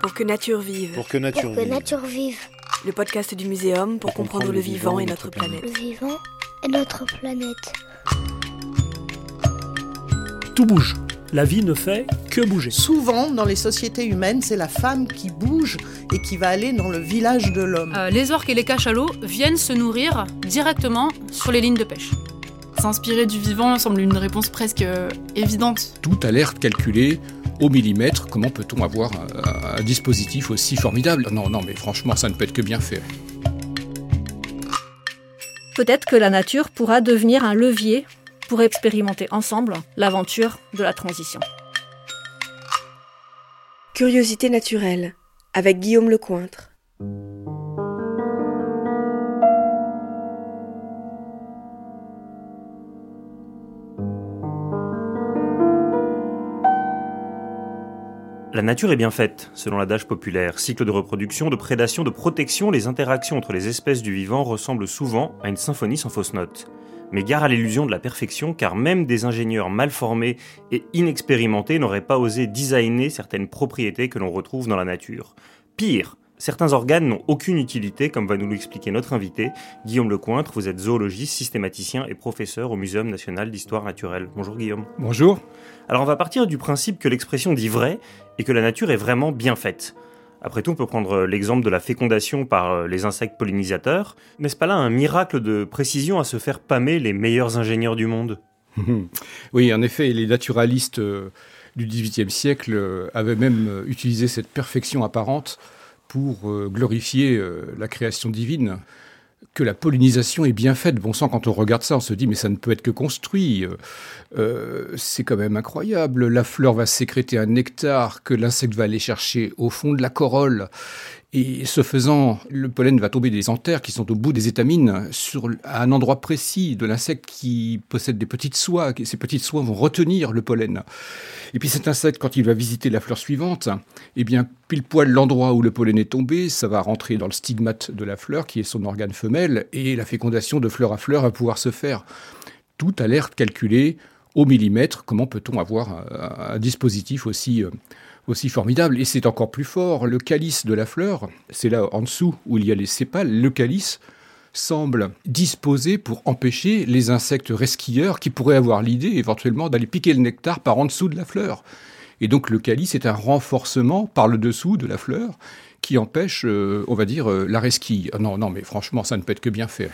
Pour que nature vive. Pour que nature Pour que vive. nature vive. Le podcast du muséum pour, comprendre, le vivant et notre planète. Le vivant et notre planète. Tout bouge. La vie ne fait que bouger. Souvent, dans les sociétés humaines, c'est la femme qui bouge et qui va aller dans le village de l'homme. Euh, les orques et les cachalots viennent se nourrir directement sur les lignes de pêche. S'inspirer du vivant semble une réponse presque euh, évidente. Tout a l'air calculé au millimètre. Comment peut-on avoir un, un dispositif aussi formidable? Non, non, mais franchement, ça ne peut être que bien fait. Peut-être que la nature pourra devenir un levier pour expérimenter ensemble l'aventure de la transition. Curiosité naturelle avec Guillaume Lecointre. La nature est bien faite, selon l'adage populaire. Cycle de reproduction, de prédation, de protection, les interactions entre les espèces du vivant ressemblent souvent à une symphonie sans fausse note. Mais gare à l'illusion de la perfection, car même des ingénieurs mal formés et inexpérimentés n'auraient pas osé designer certaines propriétés que l'on retrouve dans la nature. Pire, certains organes n'ont aucune utilité, comme va nous l'expliquer notre invité, Guillaume Lecointre. Vous êtes zoologiste, systématicien et professeur au Muséum national d'histoire naturelle. Bonjour Guillaume. Bonjour. Alors on va partir du principe que l'expression dit vrai et que la nature est vraiment bien faite. Après tout, on peut prendre l'exemple de la fécondation par les insectes pollinisateurs. N'est-ce pas là un miracle de précision à se faire pâmer les meilleurs ingénieurs du monde? Oui, en effet, les naturalistes euh, du XVIIIe siècle euh, avaient même euh, utilisé cette perfection apparente pour euh, glorifier euh, la création divine. Que la pollinisation est bien faite. Bon sang, quand on regarde ça, on se dit, mais ça ne peut être que construit. Euh, c'est quand même incroyable. La fleur va sécréter un nectar que l'insecte va aller chercher au fond de la corolle. Et ce faisant, le pollen va tomber des anthères qui sont au bout des étamines sur, à un endroit précis de l'insecte qui possède des petites soies. Ces petites soies vont retenir le pollen. Et puis cet insecte, quand il va visiter la fleur suivante, eh bien, pile poil l'endroit où le pollen est tombé, ça va rentrer dans le stigmate de la fleur, qui est son organe femelle, et la fécondation de fleur à fleur va pouvoir se faire. Tout a l'air calculé au millimètre. Comment peut-on avoir un, un dispositif aussi... Aussi formidable. Et c'est encore plus fort. Le calice de la fleur, c'est là en dessous où il y a les sépales, le calice semble disposé pour empêcher les insectes resquilleurs qui pourraient avoir l'idée éventuellement d'aller piquer le nectar par en dessous de la fleur. Et donc le calice est un renforcement par le dessous de la fleur qui empêche, euh, on va dire, euh, la resquille. Non, non, mais franchement, ça ne peut être que bien fait.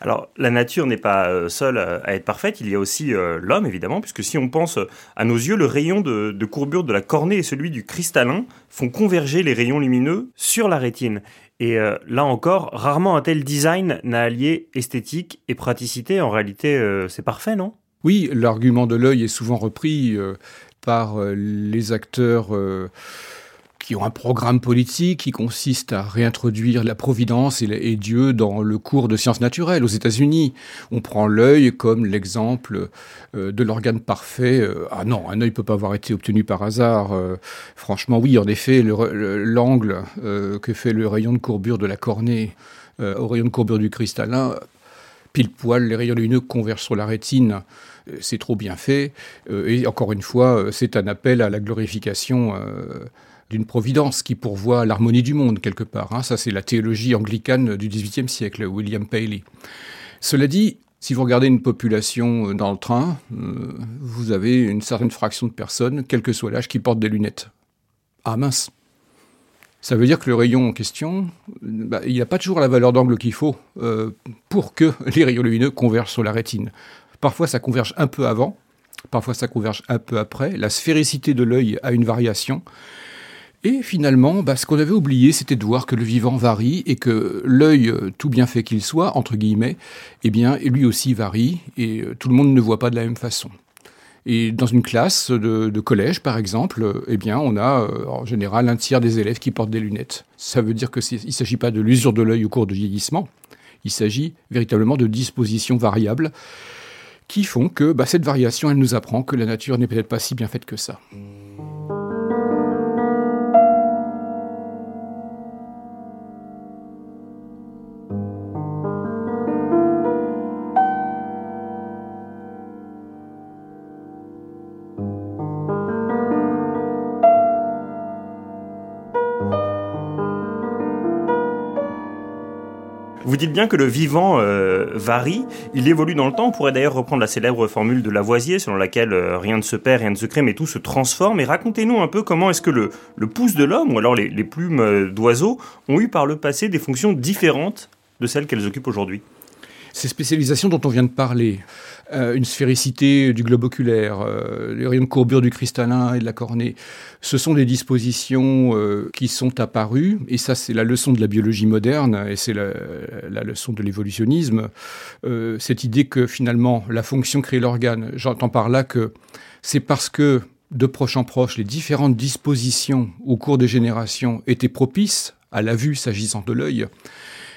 Alors, la nature n'est pas euh, seule à être parfaite, il y a aussi euh, l'homme, évidemment, puisque si on pense à nos yeux, le rayon de, courbure de la cornée et celui du cristallin font converger les rayons lumineux sur la rétine. Et euh, là encore, rarement un tel design n'a allié esthétique et praticité. En réalité, euh, c'est parfait, non? Oui, l'argument de l'œil est souvent repris euh, par les acteurs qui ont un programme politique qui consiste à réintroduire la providence et, Dieu dans le cours de sciences naturelles aux États-Unis. On prend l'œil comme l'exemple euh, de l'organe parfait. Euh, ah non, un œil peut pas avoir été obtenu par hasard. Euh, franchement, oui, en effet, l'angle que fait le rayon de courbure de la cornée au rayon de courbure du cristallin, pile poil, les rayons lumineux convergent sur la rétine. C'est trop bien fait. Et encore une fois, c'est un appel à la glorification d'une providence qui pourvoit l'harmonie du monde quelque part. Hein. Ça, c'est la théologie anglicane du XVIIIe siècle, William Paley. Cela dit, si vous regardez une population dans le train, euh, vous avez une certaine fraction de personnes, quel que soit l'âge, qui portent des lunettes. Ah mince ça veut dire que le rayon en question, bah, il n'a pas toujours la valeur d'angle qu'il faut euh, pour que les rayons lumineux convergent sur la rétine. Parfois, ça converge un peu avant, parfois, ça converge un peu après. La sphéricité de l'œil a une variation. Et finalement, bah, ce qu'on avait oublié, c'était de voir que le vivant varie et que l'œil, tout bien fait qu'il soit, entre guillemets, eh bien, lui aussi varie et tout le monde ne voit pas de la même façon. Et dans une classe de, de collège, par exemple, eh bien, on a euh, en général un tiers des élèves qui portent des lunettes. Ça veut dire qu'il ne s'agit pas de l'usure de l'œil au cours du vieillissement, il s'agit véritablement de dispositions variables qui font que bah, cette variation, elle nous apprend que la nature n'est peut-être pas si bien faite que ça. Dites bien que le vivant euh, varie, il évolue dans le temps. On pourrait d'ailleurs reprendre la célèbre formule de Lavoisier, selon laquelle euh, rien ne se perd, rien ne se crée, mais tout se transforme. Et racontez-nous un peu comment est-ce que le, le pouce de l'homme, ou alors les, les plumes euh, d'oiseaux, ont eu par le passé des fonctions différentes de celles qu'elles occupent aujourd'hui. Ces spécialisations dont on vient de parler, euh, une sphéricité du globe oculaire, euh, les rayons de courbure du cristallin et de la cornée, ce sont des dispositions euh, qui sont apparues, et ça c'est la leçon de la biologie moderne, et c'est la, leçon de l'évolutionnisme, cette idée que finalement la fonction crée l'organe. J'entends par là que c'est parce que de proche en proche, les différentes dispositions au cours des générations étaient propices à la vue s'agissant de l'œil,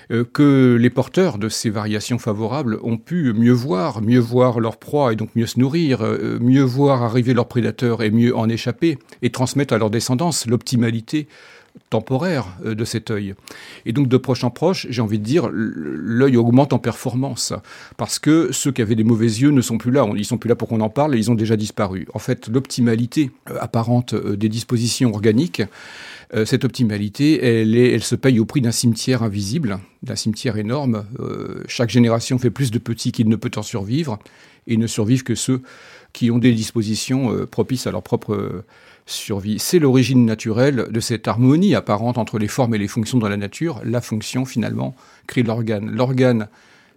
que les porteurs de ces variations favorables ont pu mieux voir, mieux voir leur proie et donc mieux se nourrir, euh, mieux voir arriver leurs prédateurs et mieux en échapper, et transmettre à leur descendance l'optimalité temporaire euh, de cet œil. Et donc de proche en proche, j'ai envie de dire, l'œil augmente en performance parce que ceux qui avaient des mauvais yeux ne sont plus là, ils sont plus là pour qu'on en parle et ils ont déjà disparu. En fait, l'optimalité apparente des dispositions organiques euh, cette optimalité, elle, se paye au prix d'un cimetière invisible, d'un cimetière énorme. Euh, chaque génération fait plus de petits qu'il ne peut en survivre, et ne survivent que ceux qui ont des dispositions euh, propices à leur propre euh, survie. C'est l'origine naturelle de cette harmonie apparente entre les formes et les fonctions dans la nature. La fonction, finalement, crée l'organe. L'organe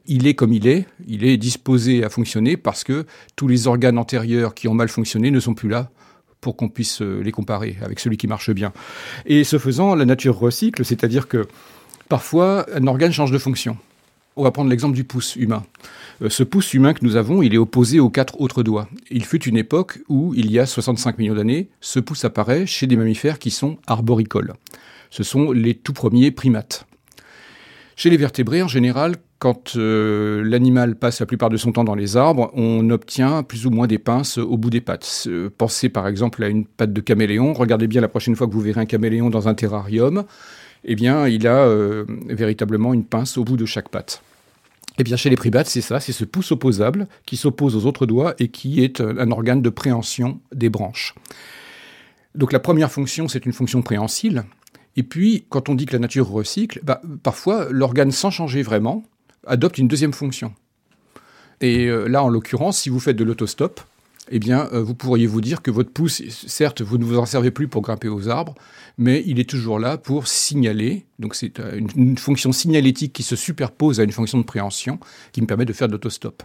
il est comme il est, il est disposé à fonctionner parce que tous les organes antérieurs qui ont mal fonctionné ne sont plus là pour qu'on puisse euh, les comparer avec celui qui marche bien. Et ce faisant, la nature recycle, c'est-à-dire que parfois un organe change de fonction. On va prendre l'exemple du pouce humain. Euh, ce pouce humain que nous avons, il est opposé aux quatre autres doigts. Il fut une époque où, il y a 65 millions d'années, ce pouce apparaît chez des mammifères qui sont arboricoles. Ce sont les tout premiers primates. Chez les vertébrés, en général, quand euh, l'animal passe la plupart de son temps dans les arbres, on obtient plus ou moins des pinces au bout des pattes. Euh, pensez par exemple à une patte de caméléon. Regardez bien la prochaine fois que vous verrez un caméléon dans un terrarium. Eh bien, il a euh, véritablement une pince au bout de chaque patte. Eh bien, chez les primates, c'est ça, c'est ce pouce opposable qui s'oppose aux autres doigts et qui est un, un organe de préhension des branches. Donc la première fonction, c'est une fonction préhensile. Et puis, quand on dit que la nature recycle, bah, parfois, l'organe, sans changer vraiment, adopte une deuxième fonction. Et euh, là, en l'occurrence, si vous faites de l'autostop, eh bien, euh, vous pourriez vous dire que votre pouce, certes, vous ne vous en servez plus pour grimper aux arbres, mais il est toujours là pour signaler. Donc, c'est euh, une, fonction signalétique qui se superpose à une fonction de préhension qui me permet de faire de l'autostop.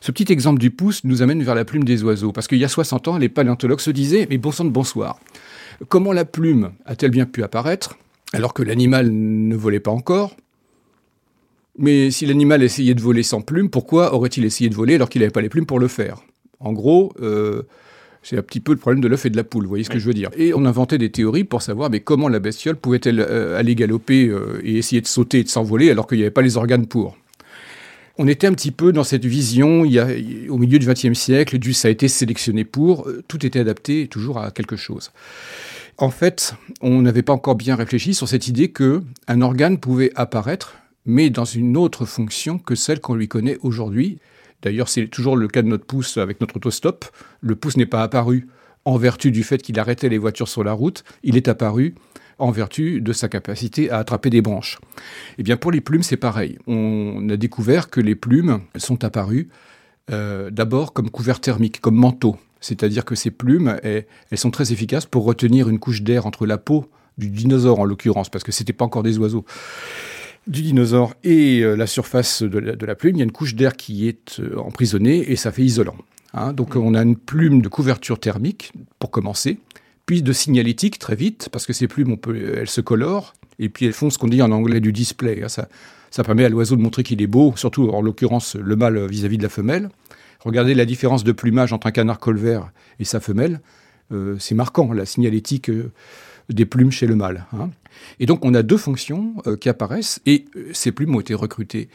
Ce petit exemple du pouce nous amène vers la plume des oiseaux, parce qu'il y a 60 ans, les paléontologues se disaient, mais bon sang de bonsoir, comment la plume a-t-elle bien pu apparaître alors que l'animal ne volait pas encore? Mais si l'animal essayait de voler sans plumes, pourquoi aurait-il essayé de voler alors qu'il n'avait pas les plumes pour le faire? En gros, euh, c'est un petit peu le problème de l'œuf et de la poule, vous voyez ce que je veux dire. Et on inventait des théories pour savoir mais comment la bestiole pouvait-elle euh, aller galoper euh, et essayer de sauter et de s'envoler alors qu'il n'y avait pas les organes pour on était un petit peu dans cette vision, il y a, au milieu du XXe siècle, du ça a été sélectionné pour, tout était adapté toujours à quelque chose. En fait, on n'avait pas encore bien réfléchi sur cette idée que un organe pouvait apparaître mais dans une autre fonction que celle qu'on lui connaît aujourd'hui. D'ailleurs, c'est toujours le cas de notre pouce avec notre autostop. Le pouce n'est pas apparu en vertu du fait qu'il arrêtait les voitures sur la route, il est apparu en vertu de sa capacité à attraper des branches. Eh bien, pour les plumes, c'est pareil. On a découvert que les plumes sont apparues euh, d'abord comme couvert thermique, comme manteau. C'est-à-dire que ces plumes, elles, sont très efficaces pour retenir une couche d'air entre la peau du dinosaure en l'occurrence, parce que c'était pas encore des oiseaux du dinosaure et euh, la surface de la, de la, plume, il y a une couche d'air qui est euh, emprisonnée et ça fait isolant. Hein. Donc on a une plume de couverture thermique pour commencer, puis de signalétique très vite, parce que ces plumes, on peut, elles se colorent, et puis elles font ce qu'on dit en anglais du display. Hein. Ça, ça permet à l'oiseau de montrer qu'il est beau, surtout en l'occurrence le mâle vis-à-vis -vis de la femelle. Regardez la différence de plumage entre un canard colvert et sa femelle. Euh, c'est marquant, la signalétique euh, des plumes chez le mâle. Hein. Et donc on a deux fonctions euh, qui apparaissent et euh, ces plumes ont été recrutées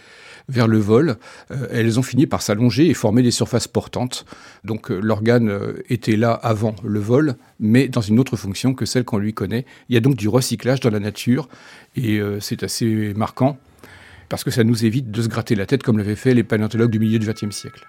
vers le vol. Euh, elles ont fini par s'allonger et former des surfaces portantes. Donc l'organe était là avant le vol, mais dans une autre fonction que celle qu'on lui connaît. Il y a donc du recyclage dans la nature et c'est assez marquant parce que ça nous évite de se gratter la tête comme l'avaient fait les paléontologues du milieu du XXe siècle.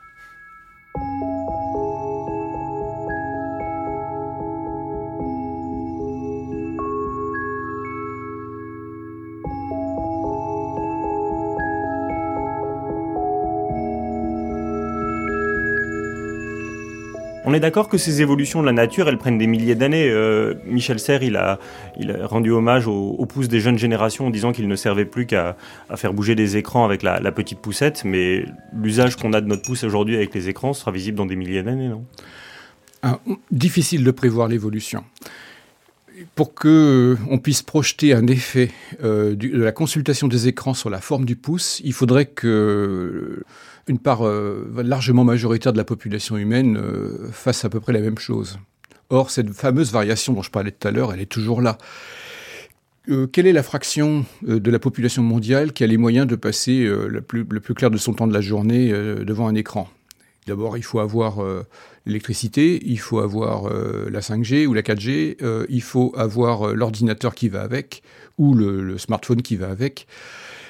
On est d'accord que ces évolutions de la nature, elles prennent des milliers d'années. Euh, Michel Serres, il a, rendu hommage aux, pouces des jeunes générations en disant qu'il ne servait plus qu'à faire bouger des écrans avec la, petite poussette, mais l'usage qu'on a de notre pouce aujourd'hui avec les écrans sera visible dans des milliers d'années, non? Ah, Difficile de prévoir l'évolution. Pour que on puisse projeter un effet euh, de la consultation des écrans sur la forme du pouce, il faudrait que une part euh, largement majoritaire de la population humaine euh, fasse à peu près la même chose. Or, cette fameuse variation dont je parlais tout à l'heure, elle est toujours là. quelle est la fraction de la population mondiale qui a les moyens de passer le plus, le clair de son temps de la journée devant un écran? D'abord, il faut avoir l'électricité, il faut avoir euh, la 5G ou la 4G, euh, il faut avoir euh, l'ordinateur qui va avec ou le, smartphone qui va avec.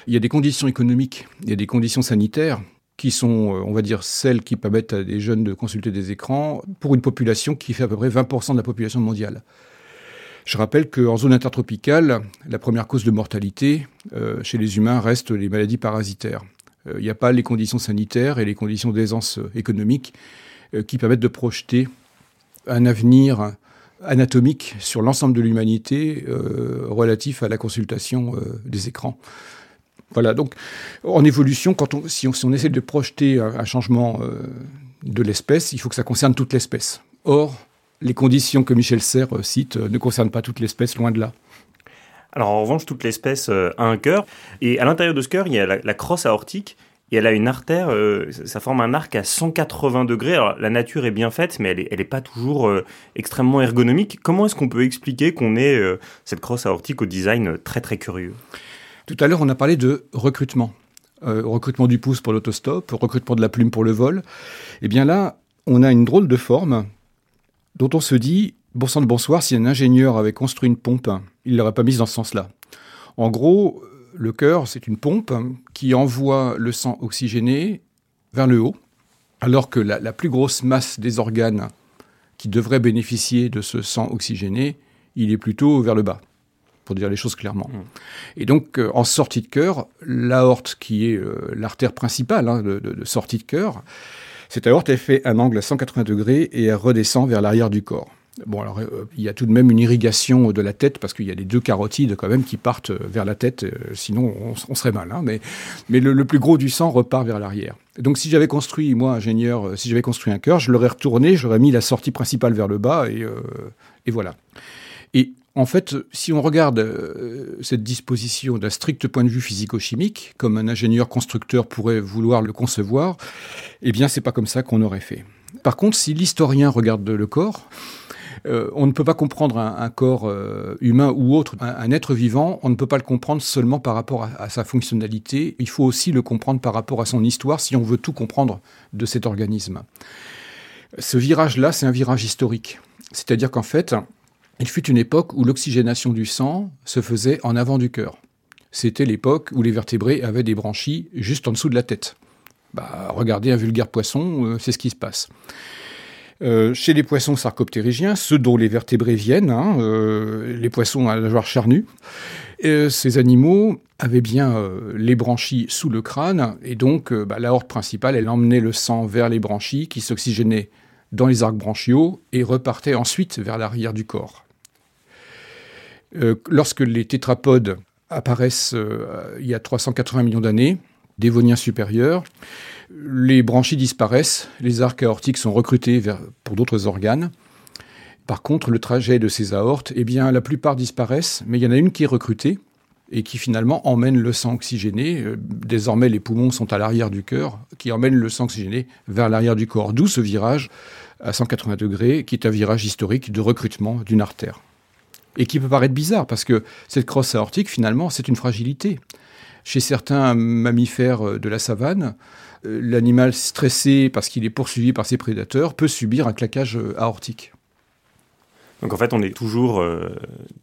Il y a des conditions économiques, il y a des conditions sanitaires qui sont, on va dire, celles qui permettent à des jeunes de consulter des écrans pour une population qui fait à peu près 20% de la population mondiale. Je rappelle qu'en zone intertropicale, la première cause de mortalité chez les humains reste les maladies parasitaires. Il n'y a pas les conditions sanitaires et les conditions d'aisance économique euh, qui permettent de projeter un avenir anatomique sur l'ensemble de l'humanité euh, relatif à la consultation euh, des écrans. Voilà, donc en évolution, quand on, si, on, essaie de projeter un, changement de l'espèce, il faut que ça concerne toute l'espèce. Or, les conditions que Michel Serres cite ne concernent pas toute l'espèce, loin de là. Alors en revanche, toute l'espèce a un cœur, et à l'intérieur de ce cœur, il y a la, crosse aortique et elle a une artère, euh, ça forme un arc à 180 degrés. Alors la nature est bien faite, mais elle n'est elle pas toujours euh, extrêmement ergonomique. Comment est-ce qu'on peut expliquer qu'on ait euh, cette crosse aortique au design très très curieux? Tout à l'heure, on a parlé de recrutement. recrutement du pouce pour l'autostop, recrutement de la plume pour le vol. Eh bien là, on a une drôle de forme dont on se dit, bon sang de bonsoir, si un ingénieur avait construit une pompe, il ne l'aurait pas mise dans ce sens-là. En gros, le cœur, c'est une pompe qui envoie le sang oxygéné vers le haut, alors que la, plus grosse masse des organes qui devraient bénéficier de ce sang oxygéné, il est plutôt vers le bas, pour dire les choses clairement. Mmh. Et donc, euh, en sortie de cœur, l'aorte, qui est euh, l'artère principale hein, de, de, sortie de cœur, cette aorte, elle fait un angle à 180 degrés et elle redescend vers l'arrière du corps. Bon, alors euh, il y a tout de même une irrigation de la tête parce qu'il y a les deux carotides quand même qui partent vers la tête, sinon on, serait mal. Hein, mais mais le, plus gros du sang repart vers l'arrière. Donc si j'avais construit, moi ingénieur, si j'avais construit un cœur, je l'aurais retourné, j'aurais mis la sortie principale vers le bas et, et voilà. Et en fait, si on regarde cette disposition d'un strict point de vue physico-chimique, comme un ingénieur constructeur pourrait vouloir le concevoir, eh bien c'est pas comme ça qu'on aurait fait. Par contre, si l'historien regarde le corps, euh, on ne peut pas comprendre un, corps euh, humain ou autre, un, être vivant, on ne peut pas le comprendre seulement par rapport à, sa fonctionnalité, il faut aussi le comprendre par rapport à son histoire si on veut tout comprendre de cet organisme. Ce virage-là, c'est un virage historique. C'est-à-dire qu'en fait, il fut une époque où l'oxygénation du sang se faisait en avant du cœur. C'était l'époque où les vertébrés avaient des branchies juste en dessous de la tête. Bah, regardez un vulgaire poisson, euh, c'est ce qui se passe. Euh, chez les poissons sarcoptérygiens, ceux dont les vertébrés viennent, hein, euh, les poissons à nageoire charnue, euh, ces animaux avaient bien les branchies sous le crâne, et donc bah, l'aorte principale, elle emmenait le sang vers les branchies qui s'oxygénaient dans les arcs branchiaux et repartaient ensuite vers l'arrière du corps. Lorsque les tétrapodes apparaissent il y a 380 millions d'années, dévoniens supérieurs, les branchies disparaissent, les arcs aortiques sont recrutés pour d'autres organes. Par contre, le trajet de ces aortes, eh bien, la plupart disparaissent, mais il y en a une qui est recrutée et qui finalement emmène le sang oxygéné. Euh, désormais, les poumons sont à l'arrière du cœur, qui emmène le sang oxygéné vers l'arrière du corps. D'où ce virage à 180 degrés, qui est un virage historique de recrutement d'une artère. Et qui peut paraître bizarre, parce que cette crosse aortique, finalement, c'est une fragilité. Chez certains mammifères de la savane, euh, l'animal stressé parce qu'il est poursuivi par ses prédateurs peut subir un claquage euh, aortique. Donc en fait, on est toujours euh,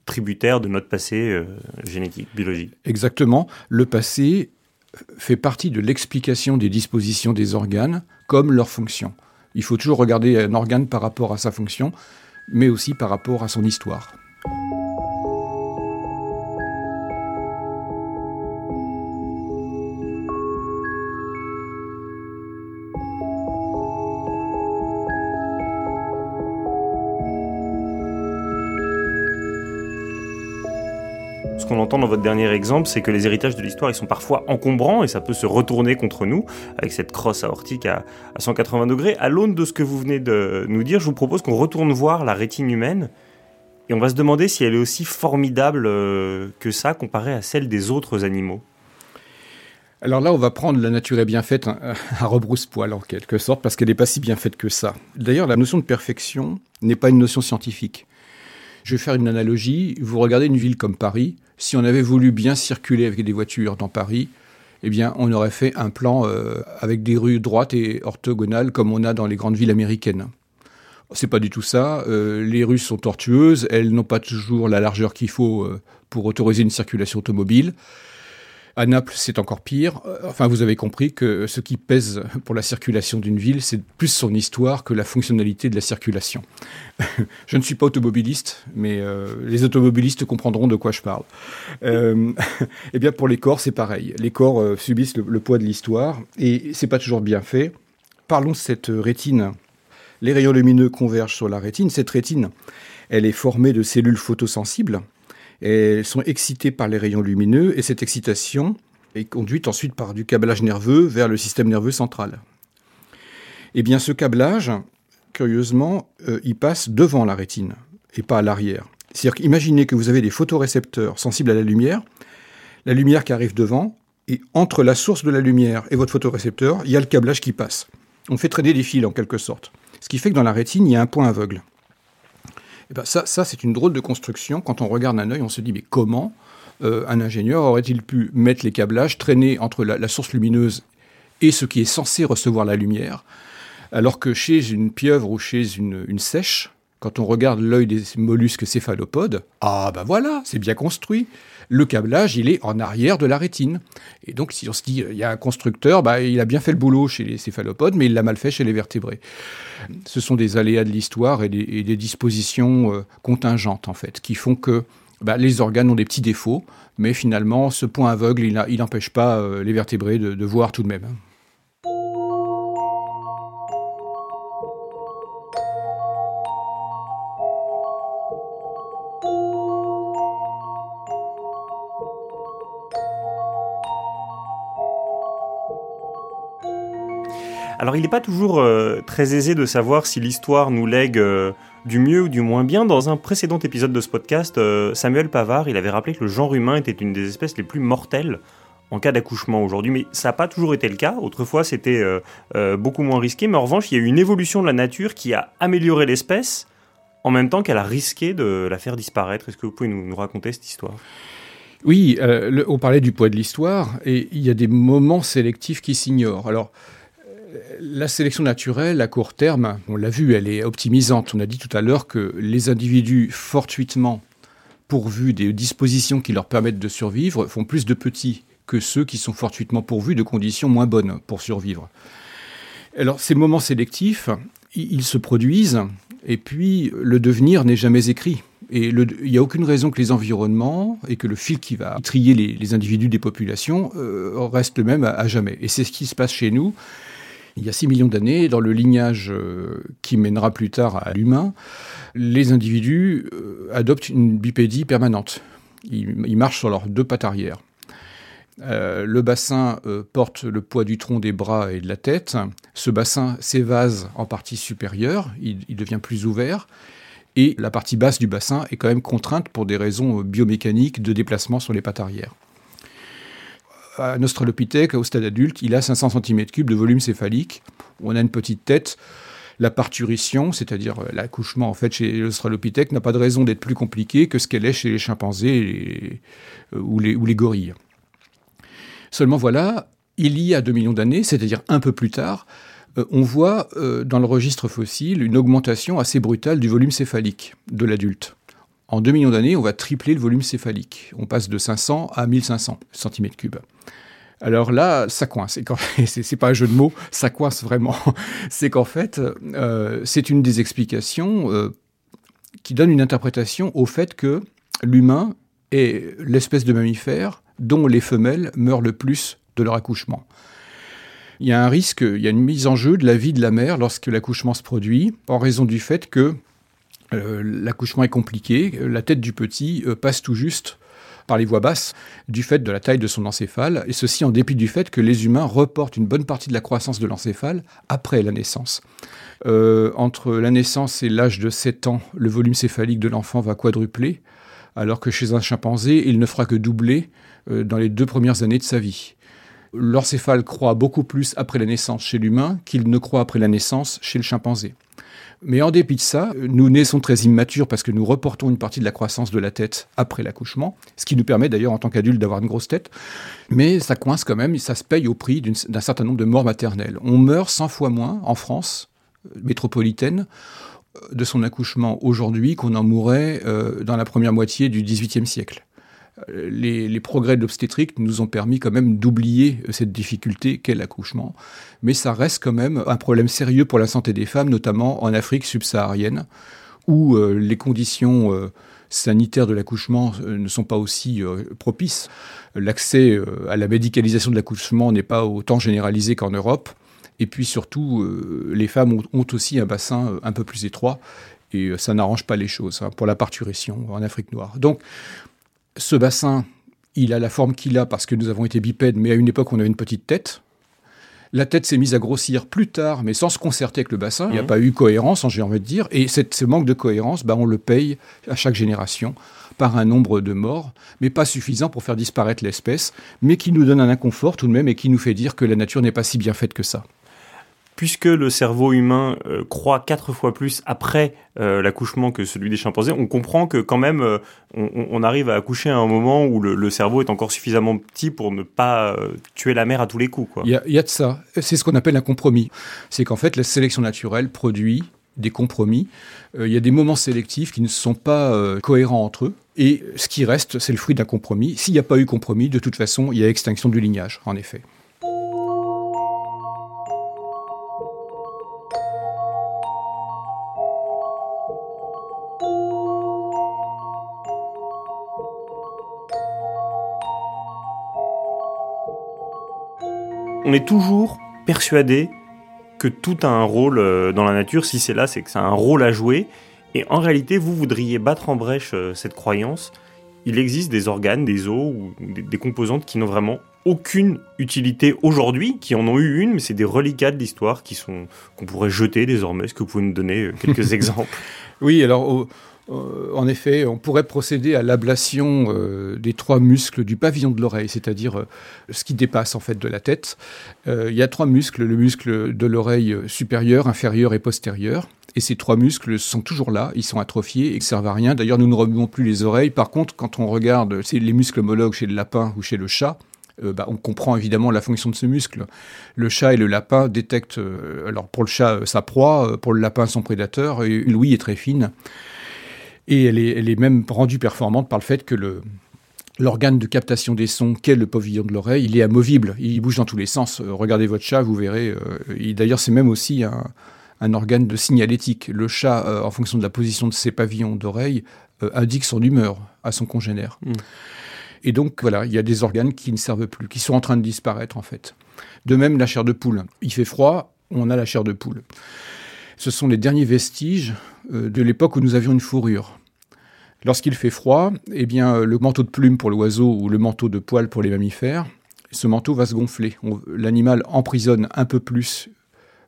tributaire de notre passé génétique, biologique. Exactement. Le passé fait partie de l'explication des dispositions des organes comme leur fonction. Il faut toujours regarder un organe par rapport à sa fonction, mais aussi par rapport à son histoire. Ce qu'on entend dans votre dernier exemple, c'est que les héritages de l'histoire, sont parfois encombrants et ça peut se retourner contre nous avec cette crosse aortique à, à 180 degrés. À l'aune de ce que vous venez de nous dire, je vous propose qu'on retourne voir la rétine humaine et on va se demander si elle est aussi formidable euh, que ça comparée à celle des autres animaux. Alors là, on va prendre la nature est bien faite hein, à rebrousse-poil en quelque sorte, parce qu'elle n'est pas si bien faite que ça. D'ailleurs, la notion de perfection n'est pas une notion scientifique. Je vais faire une analogie. Vous regardez une ville comme Paris. Si on avait voulu bien circuler avec des voitures dans Paris, eh bien, on aurait fait un plan euh, avec des rues droites et orthogonales comme on a dans les grandes villes américaines. C'est pas du tout ça. Euh, les rues sont tortueuses. Elles n'ont pas toujours la largeur qu'il faut euh, pour autoriser une circulation automobile. À Naples, c'est encore pire. Enfin, vous avez compris que ce qui pèse pour la circulation d'une ville, c'est plus son histoire que la fonctionnalité de la circulation. je ne suis pas automobiliste, mais euh, les automobilistes comprendront de quoi je parle. Euh, eh bien, pour les corps, c'est pareil. Les corps euh, subissent le, le, poids de l'histoire et c'est pas toujours bien fait. Parlons de cette rétine. Les rayons lumineux convergent sur la rétine. Cette rétine, elle est formée de cellules photosensibles elles sont excitées par les rayons lumineux et cette excitation est conduite ensuite par du câblage nerveux vers le système nerveux central. Eh bien, ce câblage, curieusement, euh, il passe devant la rétine et pas à l'arrière. C'est-à-dire qu'imaginez que vous avez des photorécepteurs sensibles à la lumière, la lumière qui arrive devant, et entre la source de la lumière et votre photorécepteur, il y a le câblage qui passe. On fait traîner des fils en quelque sorte. Ce qui fait que dans la rétine, il y a un point aveugle. Et ben ça, c'est une drôle de construction. Quand on regarde un œil, on se dit mais comment euh, un ingénieur aurait-il pu mettre les câblages, traîner entre la, la, source lumineuse et ce qui est censé recevoir la lumière, alors que chez une pieuvre ou chez une, une sèche, quand on regarde l'œil des mollusques céphalopodes, ah ben voilà, c'est bien construit. Le câblage, il est en arrière de la rétine. Et donc, si on se dit, il y a un constructeur, bah, il a bien fait le boulot chez les céphalopodes, mais il l'a mal fait chez les vertébrés. Ce sont des aléas de l'histoire et, des, dispositions euh, contingentes, en fait, qui font que bah, les organes ont des petits défauts, mais finalement, ce point aveugle, il n'empêche pas euh, les vertébrés de voir tout de même. Alors il n'est pas toujours euh, très aisé de savoir si l'histoire nous lègue euh, du mieux ou du moins bien. Dans un précédent épisode de ce podcast, euh, Samuel Pavard, il avait rappelé que le genre humain était une des espèces les plus mortelles en cas d'accouchement aujourd'hui, mais ça n'a pas toujours été le cas. Autrefois, c'était beaucoup moins risqué, mais en revanche, il y a eu une évolution de la nature qui a amélioré l'espèce en même temps qu'elle a risqué de la faire disparaître. Est-ce que vous pouvez nous, raconter cette histoire? Oui, on parlait du poids de l'histoire, et il y a des moments sélectifs qui s'ignorent. Alors, la sélection naturelle, à court terme, on l'a vu, elle est optimisante. On a dit tout à l'heure que les individus fortuitement pourvus des dispositions qui leur permettent de survivre font plus de petits que ceux qui sont fortuitement pourvus de conditions moins bonnes pour survivre. Alors ces moments sélectifs, ils se produisent, et puis le devenir n'est jamais écrit. Et il n'y a aucune raison que les environnements et que le fil qui va trier les, individus des populations euh, reste le même à jamais. Et c'est ce qui se passe chez nous il y a 6 millions d'années, dans le lignage euh, qui mènera plus tard à l'humain, les individus euh, adoptent une bipédie permanente. Ils, marchent sur leurs deux pattes arrière. Euh, le bassin porte le poids du tronc, des bras et de la tête. Ce bassin s'évase en partie supérieure, il, il, devient plus ouvert, et la partie basse du bassin est quand même contrainte pour des raisons biomécaniques de déplacement sur les pattes arrière un australopithèque au stade adulte, il a 500 cm3 de volume céphalique. On a une petite tête. La parturition, c'est-à-dire l'accouchement en fait chez l'australopithèque, n'a pas de raison d'être plus compliqué que ce qu'elle est chez les chimpanzés euh, ou, les, gorilles. Seulement voilà, il y a 2 millions d'années, c'est-à-dire un peu plus tard, euh, on voit euh, dans le registre fossile une augmentation assez brutale du volume céphalique de l'adulte. En 2 millions d'années, on va tripler le volume céphalique. On passe de 500 à 1500 cm3. Alors là, ça coince. C'est pas un jeu de mots, ça coince vraiment. C'est qu'en fait, euh, c'est une des explications euh, qui donne une interprétation au fait que l'humain est l'espèce de mammifère dont les femelles meurent le plus de leur accouchement. Il y a un risque, il y a une mise en jeu de la vie de la mère lorsque l'accouchement se produit, en raison du fait que l'accouchement est compliqué, la tête du petit euh, passe tout juste par les voix basses du fait de la taille de son encéphale, et ceci en dépit du fait que les humains reportent une bonne partie de la croissance de l'encéphale après la naissance. Euh, entre la naissance et l'âge de 7 ans, le volume céphalique de l'enfant va quadrupler, alors que chez un chimpanzé, il ne fera que doubler euh, dans les deux premières années de sa vie. L'encéphale croît beaucoup plus après la naissance chez l'humain qu'il ne croît après la naissance chez le chimpanzé. Mais en dépit de ça, nous naissons très immatures parce que nous reportons une partie de la croissance de la tête après l'accouchement, ce qui nous permet d'ailleurs en tant qu'adultes d'avoir une grosse tête. Mais ça coince quand même, ça se paye au prix d'un certain nombre de morts maternelles. On meurt 100 fois moins en France euh, métropolitaine euh, de son accouchement aujourd'hui qu'on en mourrait euh, dans la première moitié du XVIIIe siècle les, progrès de l'obstétrique nous ont permis quand même d'oublier cette difficulté qu'est l'accouchement. Mais ça reste quand même un problème sérieux pour la santé des femmes, notamment en Afrique subsaharienne, où euh, les conditions euh, sanitaires de l'accouchement euh, ne sont pas aussi propices. L'accès à la médicalisation de l'accouchement n'est pas autant généralisé qu'en Europe. Et puis surtout, les femmes ont, aussi un bassin un peu plus étroit et ça n'arrange pas les choses hein, pour la parturition en Afrique noire. Donc, ce bassin, il a la forme qu'il a parce que nous avons été bipèdes, mais à une époque, on avait une petite tête. La tête s'est mise à grossir plus tard, mais sans se concerter avec le bassin. Il n'y a mhm. pas eu cohérence, j'ai envie de dire. Et cette, ce manque de cohérence, bah, on le paye à chaque génération par un nombre de morts, mais pas suffisant pour faire disparaître l'espèce, mais qui nous donne un inconfort tout de même et qui nous fait dire que la nature n'est pas si bien faite que ça puisque le cerveau humain euh, croît quatre fois plus après euh, l'accouchement que celui des chimpanzés, on comprend que quand même euh, on, arrive à accoucher à un moment où le, cerveau est encore suffisamment petit pour ne pas tuer la mère à tous les coups. Il y, y, a de ça. C'est ce qu'on appelle un compromis. C'est qu'en fait la sélection naturelle produit des compromis. Il y a des moments sélectifs qui ne sont pas cohérents entre eux. Et ce qui reste, c'est le fruit d'un compromis. S'il n'y a pas eu compromis, de toute façon, il y a extinction du lignage, en effet. On est toujours persuadé que tout a un rôle euh, dans la nature. Si c'est là, c'est que ça a un rôle à jouer. Et en réalité, vous voudriez battre en brèche euh, cette croyance. Il existe des organes, des os ou des, composantes qui n'ont vraiment aucune utilité aujourd'hui, qui en ont eu une, mais c'est des reliquats de l'histoire qui sont qu'on pourrait jeter désormais. Est-ce que vous pouvez nous donner euh, quelques exemples? Oui, alors euh, en effet, on pourrait procéder à l'ablation euh, des trois muscles du pavillon de l'oreille, c'est-à-dire euh, ce qui dépasse en fait de la tête. il y a trois muscles, le muscle de l'oreille supérieure, inférieure et postérieure. Et ces trois muscles sont toujours là, ils sont atrophiés et servent à rien. D'ailleurs, nous ne remuons plus les oreilles. Par contre, quand on regarde les muscles homologues chez le lapin ou chez le chat, bah, on comprend évidemment la fonction de ce muscle. Le chat et le lapin détectent, alors pour le chat sa proie, pour le lapin son prédateur, et l'ouïe est très fine. Et elle est, même rendue performante par le fait que le, l'organe de captation des sons qu'est le pavillon de l'oreille, il est amovible, il bouge dans tous les sens. Euh, regardez votre chat, vous verrez. Euh, d'ailleurs, c'est même aussi un, organe de signalétique. Le chat, euh, en fonction de la position de ses pavillons d'oreille, indique son humeur à son congénère. Hmm. Et donc, voilà, il y a des organes qui ne servent plus, qui sont en train de disparaître, en fait. De même, la chair de poule. Il fait froid, on a la chair de poule. Ce sont les derniers vestiges de l'époque où nous avions une fourrure. Lorsqu'il fait froid, eh bien, le manteau de plume pour l'oiseau ou le manteau de poil pour les mammifères, ce manteau va se gonfler. L'animal emprisonne un peu plus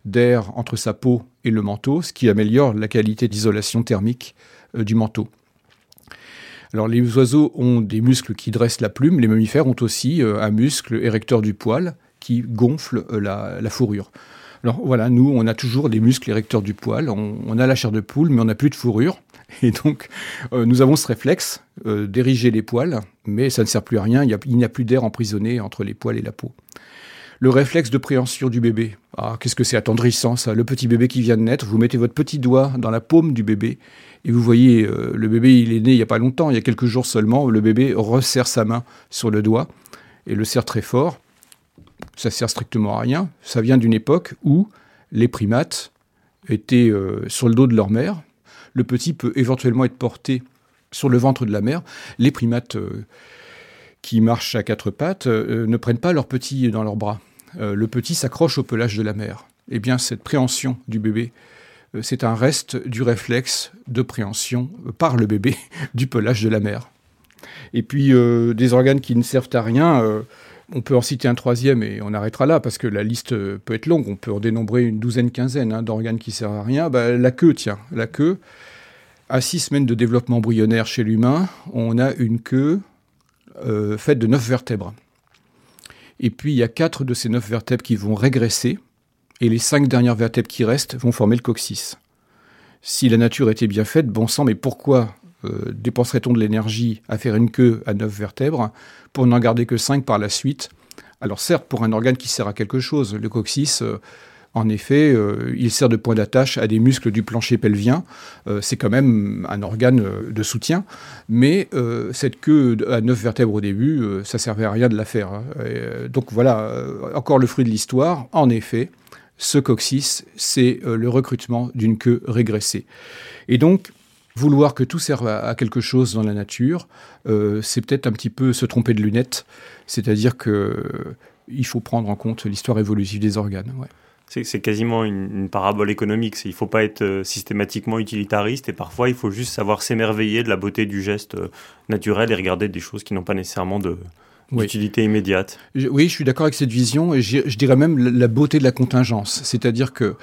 d'air entre sa peau et le manteau, ce qui améliore la qualité d'isolation thermique euh, du manteau. Alors les oiseaux ont des muscles qui dressent la plume, les mammifères ont aussi euh, un muscle érecteur du poil qui gonfle euh, la, fourrure. Alors voilà, nous, on a toujours des muscles érecteurs du poil, on a la chair de poule, mais on n'a plus de fourrure. Et donc, euh, nous avons ce réflexe euh, d'ériger les poils, mais ça ne sert plus à rien, il n'y a, plus d'air emprisonné entre les poils et la peau. Le réflexe de préhension du bébé. Ah, qu'est-ce que c'est attendrissant ça. Le petit bébé qui vient de naître, vous mettez votre petit doigt dans la paume du bébé et vous voyez, euh, le bébé, il est né il n'y a pas longtemps, il y a quelques jours seulement, le bébé resserre sa main sur le doigt et le serre très fort. Ça sert strictement à rien. Ça vient d'une époque où les primates étaient sur le dos de leur mère, le petit peut éventuellement être porté sur le ventre de la mère. Les primates euh, qui marchent à quatre pattes euh, ne prennent pas leur petit dans leurs bras. Euh, le petit s'accroche au pelage de la mère. Eh bien, cette préhension du bébé, c'est un reste du réflexe de préhension par le bébé du pelage de la mère. Et puis euh, des organes qui ne servent à rien, euh, on peut en citer un troisième et on arrêtera là parce que la liste peut être longue. On peut en dénombrer une douzaine, quinzaine hein, d'organes qui servent à rien. Bah, la queue, tiens, la queue. À six semaines de développement embryonnaire chez l'humain, on a une queue euh, faite de neuf vertèbres. Et puis il y a quatre de ces neuf vertèbres qui vont régresser et les cinq dernières vertèbres qui restent vont former le coccyx. Si la nature était bien faite, bon sang, mais pourquoi euh, dépenserait-on de l'énergie à faire une queue à neuf vertèbres pour n'en garder que cinq par la suite? Alors certes, pour un organe qui sert à quelque chose, le coccyx, euh, en effet, euh, il sert de point d'attache à des muscles du plancher pelvien. c'est quand même un organe de soutien. Mais cette queue à neuf vertèbres au début, ça servait à rien de la faire. Hein. donc voilà, encore le fruit de l'histoire. En effet, ce coccyx, c'est le recrutement d'une queue régressée. Et donc, vouloir que tout serve à, quelque chose dans la nature, euh, c'est peut-être un petit peu se tromper de lunettes. C'est-à-dire que euh, il faut prendre en compte l'histoire évolutive des organes. C'est quasiment une, parabole économique. Il ne faut pas être euh, systématiquement utilitariste et parfois il faut juste savoir s'émerveiller de la beauté du geste naturel et regarder des choses qui n'ont pas nécessairement de, d'utilité immédiate. oui, je suis d'accord avec cette vision et je dirais même la beauté de la contingence. C'est-à-dire que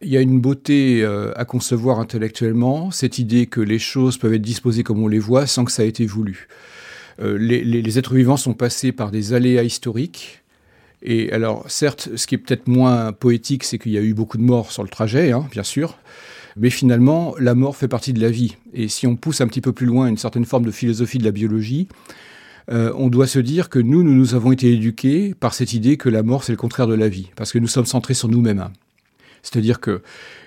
il y a une beauté euh, à concevoir intellectuellement, cette idée que les choses peuvent être disposées comme on les voit sans que ça ait été voulu. Euh, les, êtres vivants sont passés par des aléas historiques. Et alors, certes, ce qui est peut-être moins poétique, c'est qu'il y a eu beaucoup de morts sur le trajet, hein, bien sûr. Mais finalement, la mort fait partie de la vie. Et si on pousse un petit peu plus loin une certaine forme de philosophie de la biologie, euh, on doit se dire que nous, nous nous avons été éduqués par cette idée que la mort, c'est le contraire de la vie, parce que nous sommes centrés sur nous-mêmes. C'est-à-dire que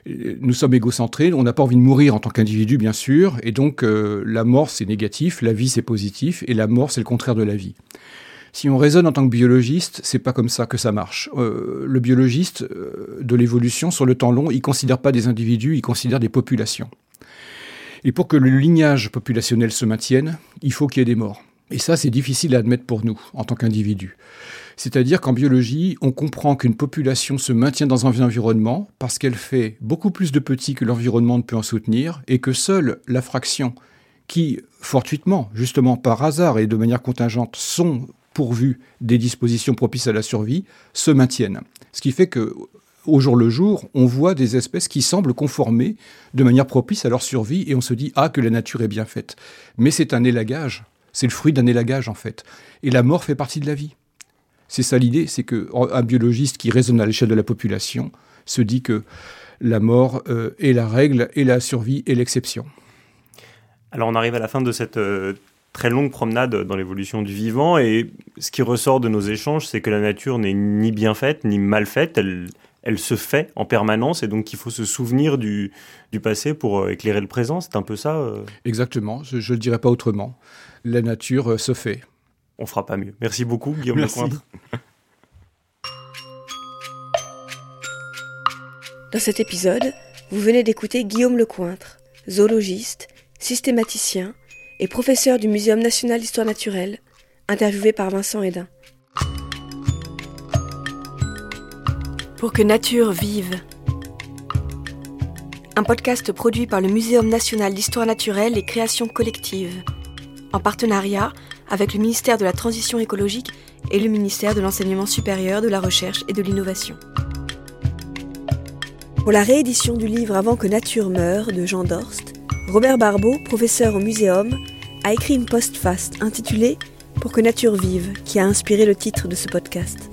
euh, nous sommes égocentrés, on n'a pas envie de mourir en tant qu'individu, bien sûr, et donc euh, la mort c'est négatif, la vie c'est positif, et la mort c'est le contraire de la vie. Si on raisonne en tant que biologiste, c'est pas comme ça que ça marche. Euh, le biologiste de l'évolution, sur le temps long, il considère pas des individus, il considère des populations. Et pour que le lignage populationnel se maintienne, il faut qu'il y ait des morts. Et ça, c'est difficile à admettre pour nous, en tant qu'individus. C'est-à-dire qu'en biologie, on comprend qu'une population se maintient dans un environnement parce qu'elle fait beaucoup plus de petits que l'environnement ne peut en soutenir et que seule la fraction qui, fortuitement, justement par hasard et de manière contingente, sont pourvues des dispositions propices à la survie, se maintiennent. Ce qui fait que au jour le jour, on voit des espèces qui semblent conformer de manière propice à leur survie et on se dit ah que la nature est bien faite. Mais c'est un élagage, c'est le fruit d'un élagage en fait. Et la mort fait partie de la vie. C'est ça l'idée, c'est qu'un biologiste qui raisonne à l'échelle de la population se dit que la mort euh, est la règle et la survie est l'exception. Alors on arrive à la fin de cette euh, très longue promenade dans l'évolution du vivant et ce qui ressort de nos échanges, c'est que la nature n'est ni bien faite ni mal faite, elle, elle se fait en permanence et donc il faut se souvenir du, du passé pour euh, éclairer le présent, c'est un peu ça Exactement, je ne le dirais pas autrement. La nature se fait on fera pas mieux. Merci beaucoup, Guillaume Lecointre. Dans cet épisode, vous venez d'écouter Guillaume Lecointre, zoologiste, systématicien et professeur du Muséum national d'histoire naturelle, interviewé par Vincent Hédin. Pour que nature vive. Un podcast produit par le Muséum national d'histoire naturelle et création collective, en partenariat avec le ministère de la Transition écologique et le ministère de l'Enseignement supérieur, de la Recherche et de l'Innovation. Pour la réédition du livre Avant que nature meure de Jean Dorst, Robert Barbeau, professeur au Muséum, a écrit une postface intitulée Pour que nature vive, qui a inspiré le titre de ce podcast.